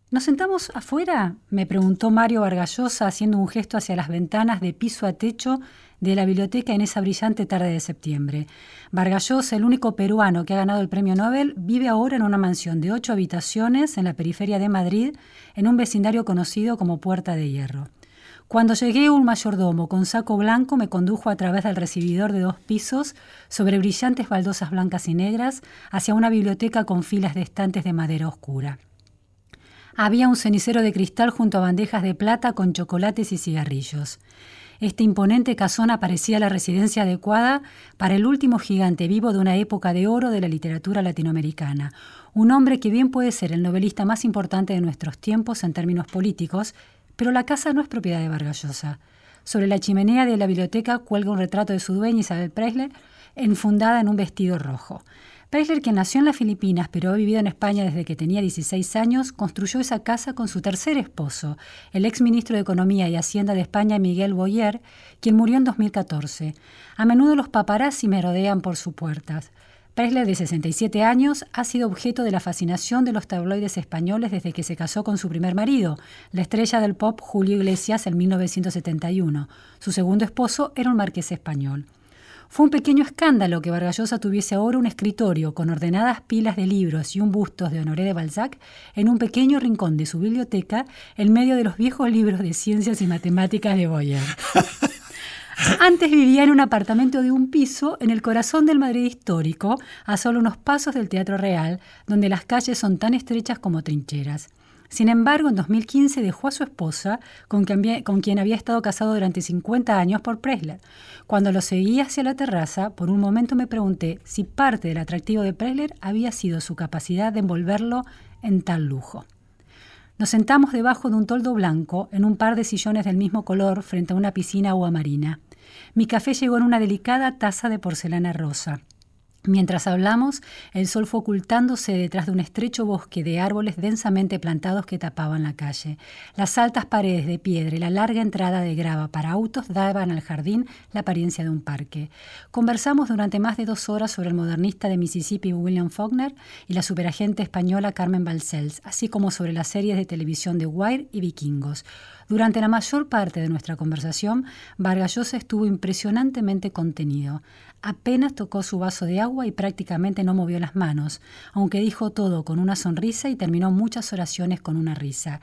¿Nos sentamos afuera? me preguntó Mario Vargallosa haciendo un gesto hacia las ventanas de piso a techo de la biblioteca en esa brillante tarde de septiembre. Vargallosa, el único peruano que ha ganado el premio Nobel, vive ahora en una mansión de ocho habitaciones en la periferia de Madrid, en un vecindario conocido como Puerta de Hierro. Cuando llegué, un mayordomo con saco blanco me condujo a través del recibidor de dos pisos, sobre brillantes baldosas blancas y negras, hacia una biblioteca con filas de estantes de madera oscura. Había un cenicero de cristal junto a bandejas de plata con chocolates y cigarrillos. Este imponente casona parecía la residencia adecuada para el último gigante vivo de una época de oro de la literatura latinoamericana, un hombre que bien puede ser el novelista más importante de nuestros tiempos en términos políticos, pero la casa no es propiedad de Vargallosa. Sobre la chimenea de la biblioteca cuelga un retrato de su dueña Isabel Preisler, enfundada en un vestido rojo. Preisler, que nació en las Filipinas pero ha vivido en España desde que tenía 16 años, construyó esa casa con su tercer esposo, el ex ministro de Economía y Hacienda de España, Miguel Boyer, quien murió en 2014. A menudo los paparazzi merodean por sus puertas. Preisler, de 67 años, ha sido objeto de la fascinación de los tabloides españoles desde que se casó con su primer marido, la estrella del pop Julio Iglesias, en 1971. Su segundo esposo era un marqués español. Fue un pequeño escándalo que Vargallosa tuviese ahora un escritorio con ordenadas pilas de libros y un busto de Honoré de Balzac en un pequeño rincón de su biblioteca en medio de los viejos libros de ciencias y matemáticas de Boyer. Antes vivía en un apartamento de un piso en el corazón del Madrid histórico, a solo unos pasos del Teatro Real, donde las calles son tan estrechas como trincheras. Sin embargo, en 2015 dejó a su esposa, con quien, había estado casado durante 50 años por Presler. Cuando lo seguía hacia la terraza, por un momento me pregunté si parte del atractivo de Presler había sido su capacidad de envolverlo en tal lujo. Nos sentamos debajo de un toldo blanco, en un par de sillones del mismo color, frente a una piscina agua marina. Mi café llegó en una delicada taza de porcelana rosa. Mientras hablamos, el sol fue ocultándose detrás de un estrecho bosque de árboles densamente plantados que tapaban la calle. Las altas paredes de piedra y la larga entrada de grava para autos daban al jardín la apariencia de un parque. Conversamos durante más de dos horas sobre el modernista de Mississippi William Faulkner y la superagente española Carmen Balcells, así como sobre las series de televisión de Wire y Vikingos. Durante la mayor parte de nuestra conversación, Vargallosa estuvo impresionantemente contenido. Apenas tocó su vaso de agua y prácticamente no movió las manos, aunque dijo todo con una sonrisa y terminó muchas oraciones con una risa.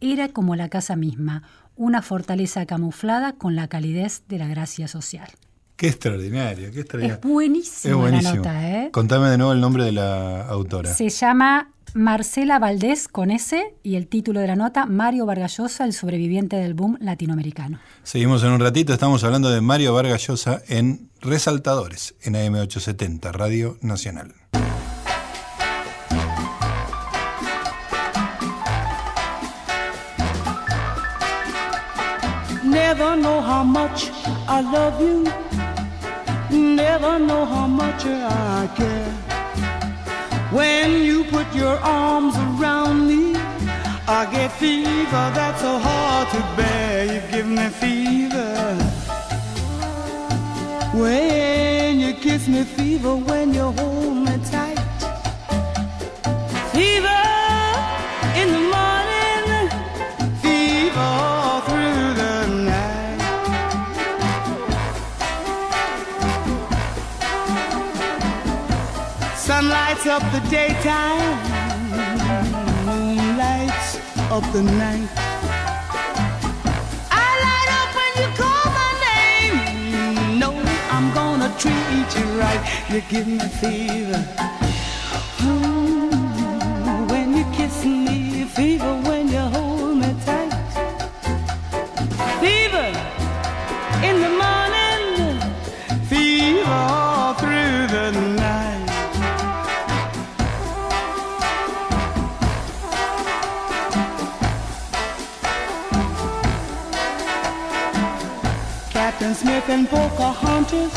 Era como la casa misma, una fortaleza camuflada con la calidez de la gracia social. Qué extraordinario, qué extraordinario. Es buenísimo, la nota, ¿eh? Contame de nuevo el nombre de la autora. Se llama Marcela Valdés con S y el título de la nota, Mario Vargallosa, el sobreviviente del boom latinoamericano. Seguimos en un ratito, estamos hablando de Mario Vargallosa en Resaltadores, en AM870, Radio Nacional. Never know how much I love you. Never know how much I care. When you put your arms around me, I get fever that's so hard to bear. You give me fever. When you kiss me, fever when you hold me up the daytime, moon lights up the night. I light up when you call my name. Know I'm gonna treat you right. You give me fever. And Pocahontas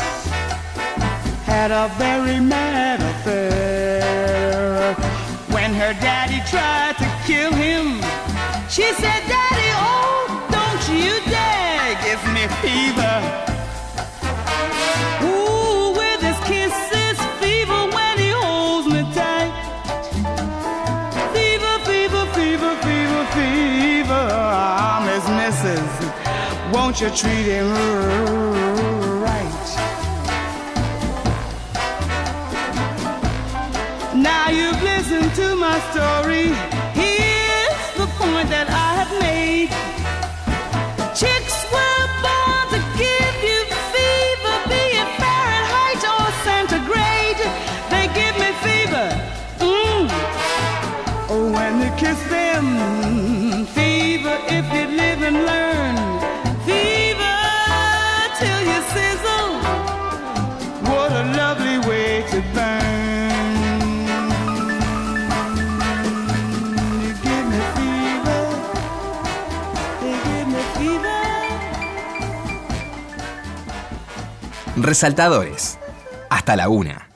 had a very mad affair. When her daddy tried to kill him, she said, Daddy, oh, don't you dare give me fever. Won't you treat him right? Now you've listened to my story. Resaltadores. Hasta la una.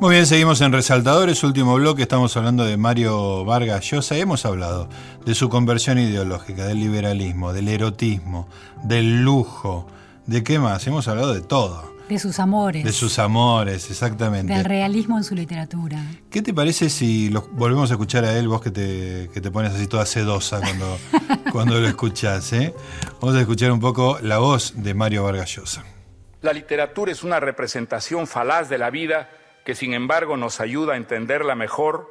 Muy bien, seguimos en Resaltadores, último bloque, estamos hablando de Mario Vargas Llosa. Hemos hablado de su conversión ideológica, del liberalismo, del erotismo, del lujo, ¿de qué más? Hemos hablado de todo. De sus amores. De sus amores, exactamente. Del realismo en su literatura. ¿Qué te parece si lo volvemos a escuchar a él, vos que te, que te pones así toda sedosa cuando, cuando lo escuchás? ¿eh? Vamos a escuchar un poco la voz de Mario Vargas Llosa. La literatura es una representación falaz de la vida que sin embargo nos ayuda a entenderla mejor,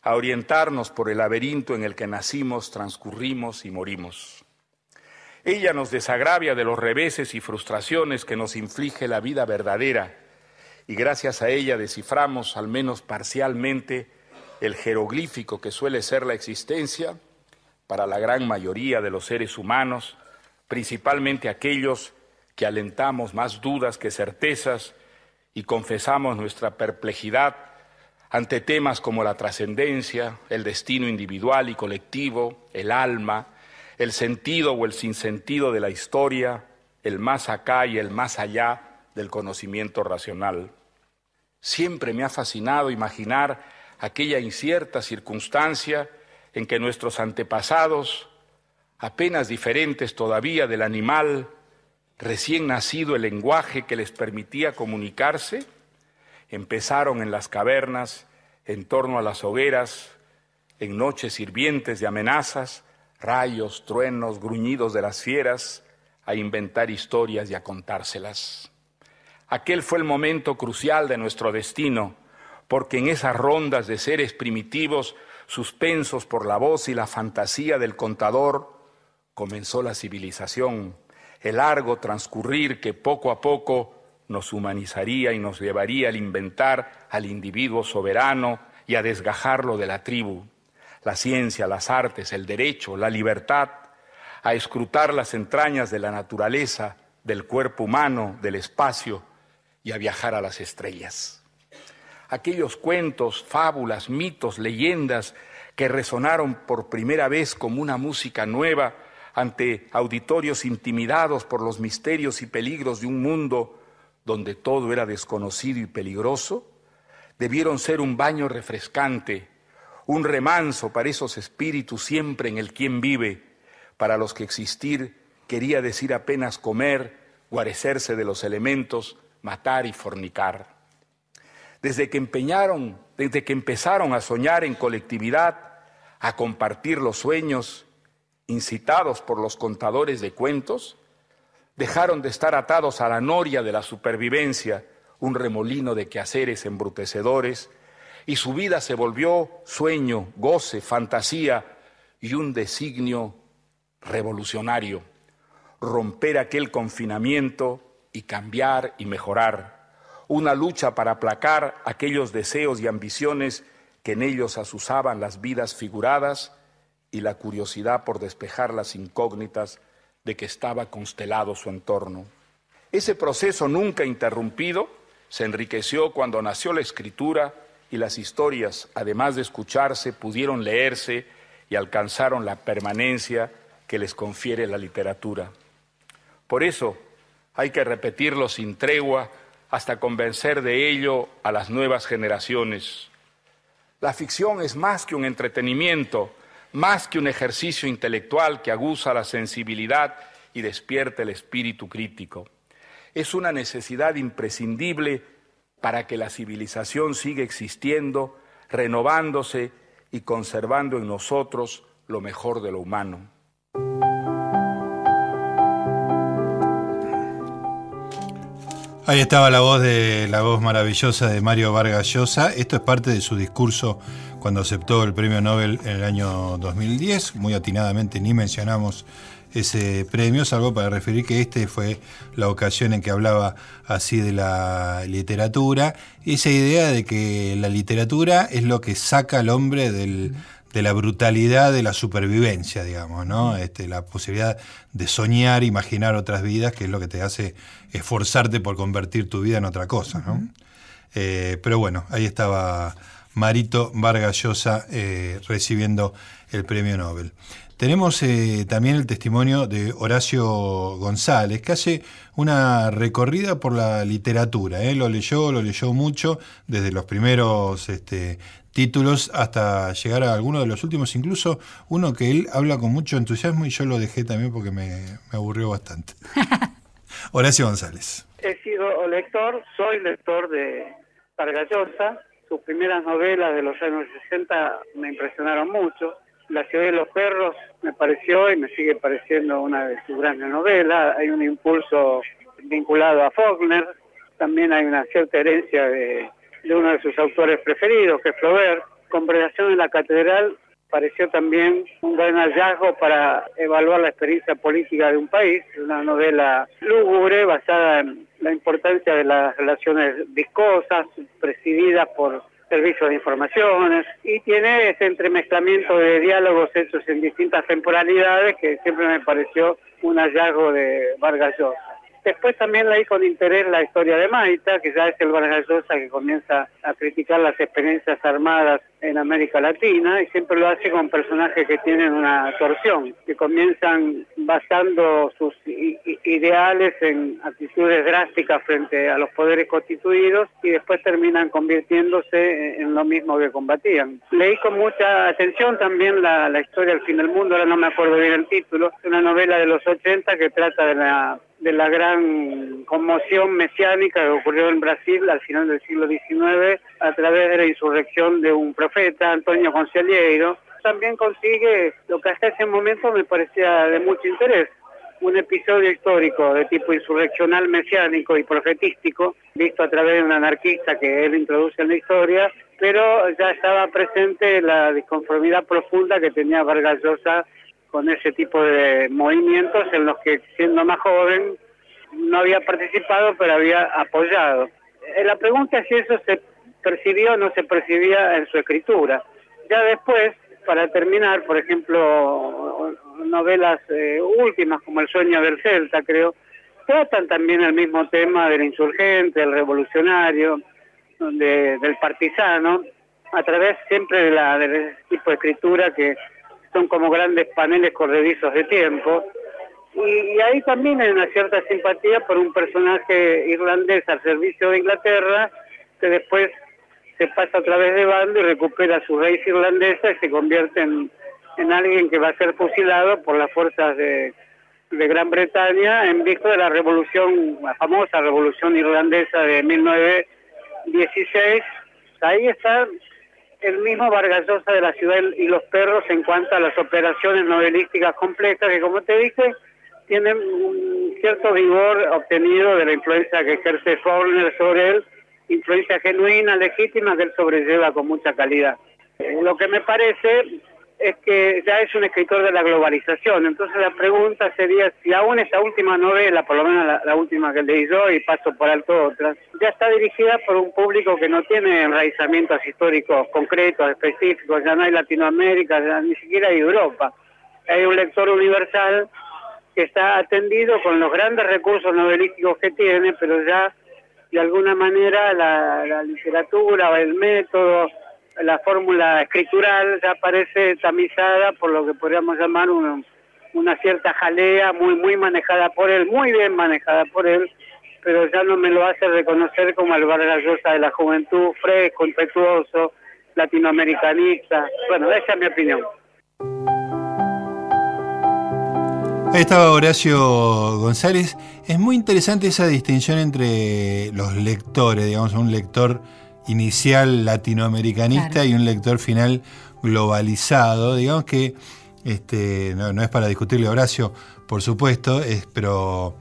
a orientarnos por el laberinto en el que nacimos, transcurrimos y morimos. Ella nos desagravia de los reveses y frustraciones que nos inflige la vida verdadera. Y gracias a ella desciframos, al menos parcialmente, el jeroglífico que suele ser la existencia para la gran mayoría de los seres humanos, principalmente aquellos que alentamos más dudas que certezas y confesamos nuestra perplejidad ante temas como la trascendencia, el destino individual y colectivo, el alma, el sentido o el sinsentido de la historia, el más acá y el más allá del conocimiento racional. Siempre me ha fascinado imaginar aquella incierta circunstancia en que nuestros antepasados, apenas diferentes todavía del animal, recién nacido el lenguaje que les permitía comunicarse, empezaron en las cavernas, en torno a las hogueras, en noches hirvientes de amenazas, rayos, truenos, gruñidos de las fieras, a inventar historias y a contárselas. Aquel fue el momento crucial de nuestro destino, porque en esas rondas de seres primitivos, suspensos por la voz y la fantasía del contador, comenzó la civilización el largo transcurrir que poco a poco nos humanizaría y nos llevaría al inventar al individuo soberano y a desgajarlo de la tribu, la ciencia, las artes, el derecho, la libertad, a escrutar las entrañas de la naturaleza, del cuerpo humano, del espacio y a viajar a las estrellas. Aquellos cuentos, fábulas, mitos, leyendas que resonaron por primera vez como una música nueva ante auditorios intimidados por los misterios y peligros de un mundo donde todo era desconocido y peligroso, debieron ser un baño refrescante, un remanso para esos espíritus siempre en el quien vive, para los que existir quería decir apenas comer, guarecerse de los elementos, matar y fornicar. Desde que empeñaron, desde que empezaron a soñar en colectividad, a compartir los sueños incitados por los contadores de cuentos, dejaron de estar atados a la noria de la supervivencia, un remolino de quehaceres embrutecedores, y su vida se volvió sueño, goce, fantasía y un designio revolucionario, romper aquel confinamiento y cambiar y mejorar, una lucha para aplacar aquellos deseos y ambiciones que en ellos asusaban las vidas figuradas y la curiosidad por despejar las incógnitas de que estaba constelado su entorno. Ese proceso nunca interrumpido se enriqueció cuando nació la escritura y las historias, además de escucharse, pudieron leerse y alcanzaron la permanencia que les confiere la literatura. Por eso hay que repetirlo sin tregua hasta convencer de ello a las nuevas generaciones. La ficción es más que un entretenimiento, más que un ejercicio intelectual que aguza la sensibilidad y despierta el espíritu crítico. Es una necesidad imprescindible para que la civilización siga existiendo, renovándose y conservando en nosotros lo mejor de lo humano. Ahí estaba la voz de la voz maravillosa de Mario Vargas Llosa. Esto es parte de su discurso cuando aceptó el premio Nobel en el año 2010. Muy atinadamente ni mencionamos ese premio, salvo para referir que este fue la ocasión en que hablaba así de la literatura, esa idea de que la literatura es lo que saca al hombre de la brutalidad de la supervivencia, digamos, ¿no? Este, la posibilidad de soñar, imaginar otras vidas, que es lo que te hace esforzarte por convertir tu vida en otra cosa, ¿no? Eh, pero bueno, ahí estaba Marito Vargas Llosa eh, recibiendo el premio Nobel. Tenemos eh, también el testimonio de Horacio González, que hace una recorrida por la literatura. ¿eh? Lo leyó, lo leyó mucho, desde los primeros este, títulos hasta llegar a algunos de los últimos, incluso uno que él habla con mucho entusiasmo y yo lo dejé también porque me, aburrió bastante. Horacio González. He sido lector, soy lector de Vargallosa. Sus primeras novelas de los años 60 me impresionaron mucho la ciudad de los perros me pareció y me sigue pareciendo una de sus grandes novelas. Hay un impulso vinculado a Faulkner, también hay una cierta herencia de, uno de sus autores preferidos, que es Flaubert. Conversación en la Catedral pareció también un gran hallazgo para evaluar la experiencia política de un país, una novela lúgubre basada en la importancia de las relaciones viscosas, presididas por servicios de informaciones y tiene ese entremezclamiento de diálogos hechos en distintas temporalidades que siempre me pareció un hallazgo de Vargas. Después también leí con interés la historia de Maita, que ya es el Vargas Llosa que comienza a criticar las experiencias armadas en América Latina y siempre lo hace con personajes que tienen una torsión, que comienzan basando sus ideales en actitudes drásticas frente a los poderes constituidos y después terminan convirtiéndose en lo mismo que combatían. Leí con mucha atención también la, la historia del fin del mundo, ahora no me acuerdo bien el título, una novela de los 80 que trata de la de la gran conmoción mesiánica que ocurrió en Brasil al final del siglo XIX a través de la insurrección de un profeta, Antonio Conciliero. También consigue lo que hasta ese momento me parecía de mucho interés, un episodio histórico de tipo insurreccional mesiánico y profetístico, visto a través de un anarquista que él introduce en la historia, pero ya estaba presente la disconformidad profunda que tenía Vargas Llosa con ese tipo de movimientos en los que siendo más joven no había participado pero había apoyado. Eh, la pregunta es si eso se percibió o no se percibía en su escritura. Ya después, para terminar, por ejemplo, novelas eh, últimas como El sueño del Celta, creo, tratan también el mismo tema del insurgente, del revolucionario, del partisano, a través siempre de la, del tipo de escritura que son como grandes paneles corredizos de tiempo. Y, ahí también hay una cierta simpatía por un personaje irlandés al servicio de Inglaterra, que después se pasa a través de bando y recupera su raíz irlandesa y se convierte en, en alguien que va a ser fusilado por las fuerzas de, de Gran Bretaña en vista de la revolución, la famosa revolución irlandesa de 1916. Ahí está el mismo Vargas Llosa de la ciudad y los perros en cuanto a las operaciones novelísticas complejas que como te dije tienen un cierto vigor obtenido de la influencia que ejerce Faulkner sobre él, influencia genuina, legítima que él sobrelleva con mucha calidad. Eh, lo que me parece es que ya es un escritor de la globalización. Entonces la pregunta sería si aún esta última novela, por lo menos la, última que leí yo y paso por alto otras, ya está dirigida por un público que no tiene enraizamientos históricos concretos, específicos, ya no hay Latinoamérica, ni siquiera hay Europa. Hay un lector universal que está atendido con los grandes recursos novelísticos que tiene, pero ya de alguna manera la, la literatura o el método la fórmula escritural ya parece tamizada por lo que podríamos llamar una cierta jalea muy muy manejada por él, muy bien manejada por él, pero ya no me lo hace reconocer como el Vargas de la juventud, fresco, impetuoso, latinoamericanista. Bueno, esa es mi opinión. Ahí estaba Horacio González. Es muy interesante esa distinción entre los lectores, digamos, un lector inicial latinoamericanista y un lector final globalizado, digamos que este, no, es para discutirle a Horacio, por supuesto, es, pero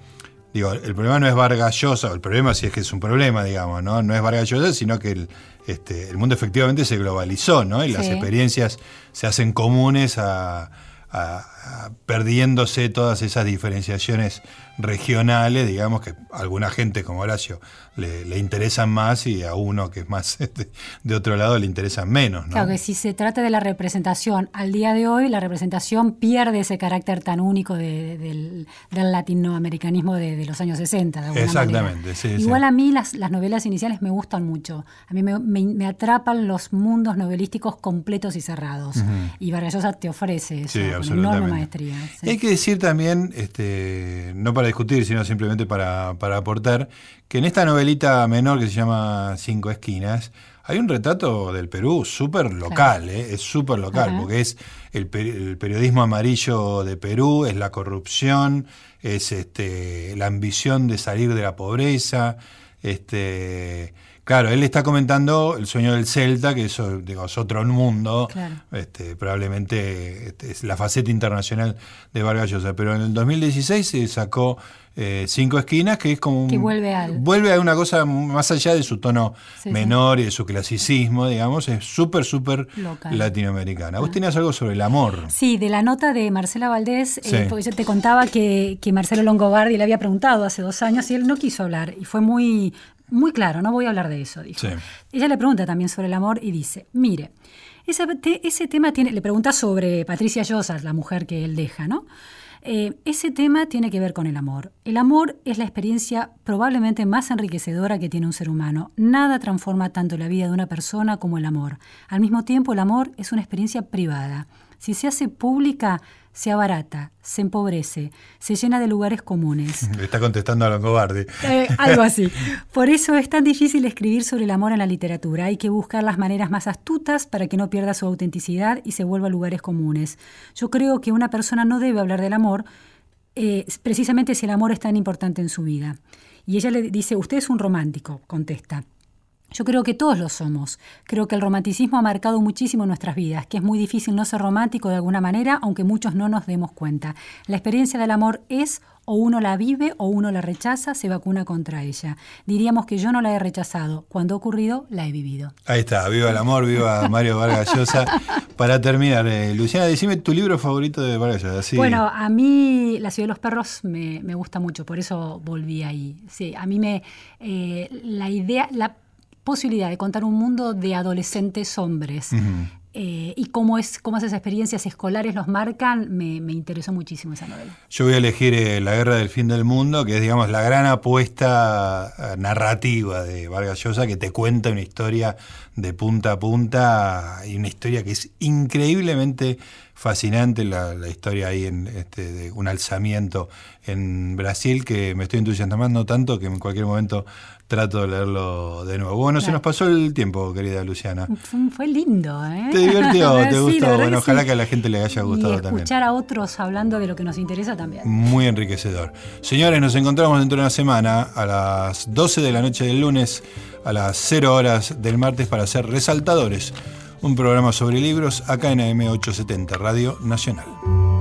digo, el problema no es Vargas Llosa, el problema sí es que es un problema, digamos, ¿no? No es Vargas Llosa, sino que el, este, el mundo efectivamente se globalizó, ¿no? Y las experiencias se hacen comunes a, perdiéndose todas esas diferenciaciones regionales, digamos que a alguna gente como Horacio le, interesan más y a uno que es más este, de otro lado le interesan menos. Claro que si se trata de la representación, al día de hoy la representación pierde ese carácter tan único del, latinoamericanismo de, los años 60. Exactamente, sí. Igual a mí las, novelas iniciales me gustan mucho. A mí me, atrapan los mundos novelísticos completos y cerrados. Y Vargas te ofrece eso con enorme maestría. hay que decir también, este, no para discutir, sino simplemente para, para aportar, que en esta novelita menor que se llama Cinco Esquinas, hay un retrato del Perú súper local, ¿eh? es súper local, porque es el, periodismo amarillo de Perú, es la corrupción, es este, la ambición de salir de la pobreza. Este, claro, él está comentando el sueño del Celta, que eso digo, es otro mundo, este, probablemente este, es la faceta internacional de Vargas Llosa, pero en el 2016 se sacó eh, cinco esquinas, que es como... Que vuelve a... Vuelve a una cosa más allá de su tono menor y de su clasicismo, digamos, es súper, súper latinoamericana. ¿Vos ah. tenías algo sobre el amor? Sí, de la nota de Marcela Valdés, eh, porque yo te contaba que, que Marcelo Longobardi le había preguntado hace dos años y él no quiso hablar, y fue muy, muy claro, no voy a hablar de eso, dijo. Ella le pregunta también sobre el amor y dice, mire, ese, ese tema tiene, le pregunta sobre Patricia Llosas, la mujer que él deja, ¿no? Eh, ese tema tiene que ver con el amor. El amor es la experiencia probablemente más enriquecedora que tiene un ser humano. Nada transforma tanto la vida de una persona como el amor. Al mismo tiempo, el amor es una experiencia privada. Si se hace pública, se abarata, se empobrece, se llena de lugares comunes. está contestando a Longobardi. Eh, algo así. Por eso es tan difícil escribir sobre el amor en la literatura. Hay que buscar las maneras más astutas para que no pierda su autenticidad y se vuelva a lugares comunes. Yo creo que una persona no debe hablar del amor eh, precisamente si el amor es tan importante en su vida. Y ella le dice, usted es un romántico, contesta. Yo creo que todos lo somos. Creo que el romanticismo ha marcado muchísimo nuestras vidas, que es muy difícil no ser romántico de alguna manera, aunque muchos no nos demos cuenta. La experiencia del amor es o uno la vive o uno la rechaza, se vacuna contra ella. Diríamos que yo no la he rechazado. Cuando ha ocurrido, la he vivido. Ahí está, viva el amor, viva Mario Vargas Llosa. Para terminar, eh, Luciana, decime tu libro favorito de Vargas Llosa. Bueno, a mí La ciudad de los perros me, gusta mucho, por eso volví ahí. Sí, a mí me... Eh, la idea... La, posibilidad de contar un mundo de adolescentes hombres. Eh, y cómo, es, cómo esas experiencias escolares los marcan, me, interesó muchísimo esa novela. Yo voy a elegir eh, La Guerra del Fin del Mundo, que es, digamos, la gran apuesta eh, narrativa de Vargas Llosa, que te cuenta una historia de punta a punta y una historia que es increíblemente fascinante, la, historia ahí en, este, de un alzamiento en Brasil, que me estoy entusiasmando tanto que en cualquier momento trato de leerlo de nuevo. Bueno, se nos pasó el tiempo, querida Luciana. Fue, lindo, ¿eh? ¿Te divirtió? ¿Te gustó? Bueno, ojalá que a la gente le haya gustado también. escuchar a otros hablando de lo que nos interesa también. Muy enriquecedor. Señores, nos encontramos dentro de una semana a las 12 de la noche del lunes, a las 0 horas del martes para hacer Resaltadores, un programa sobre libros acá en AM870, Radio Nacional.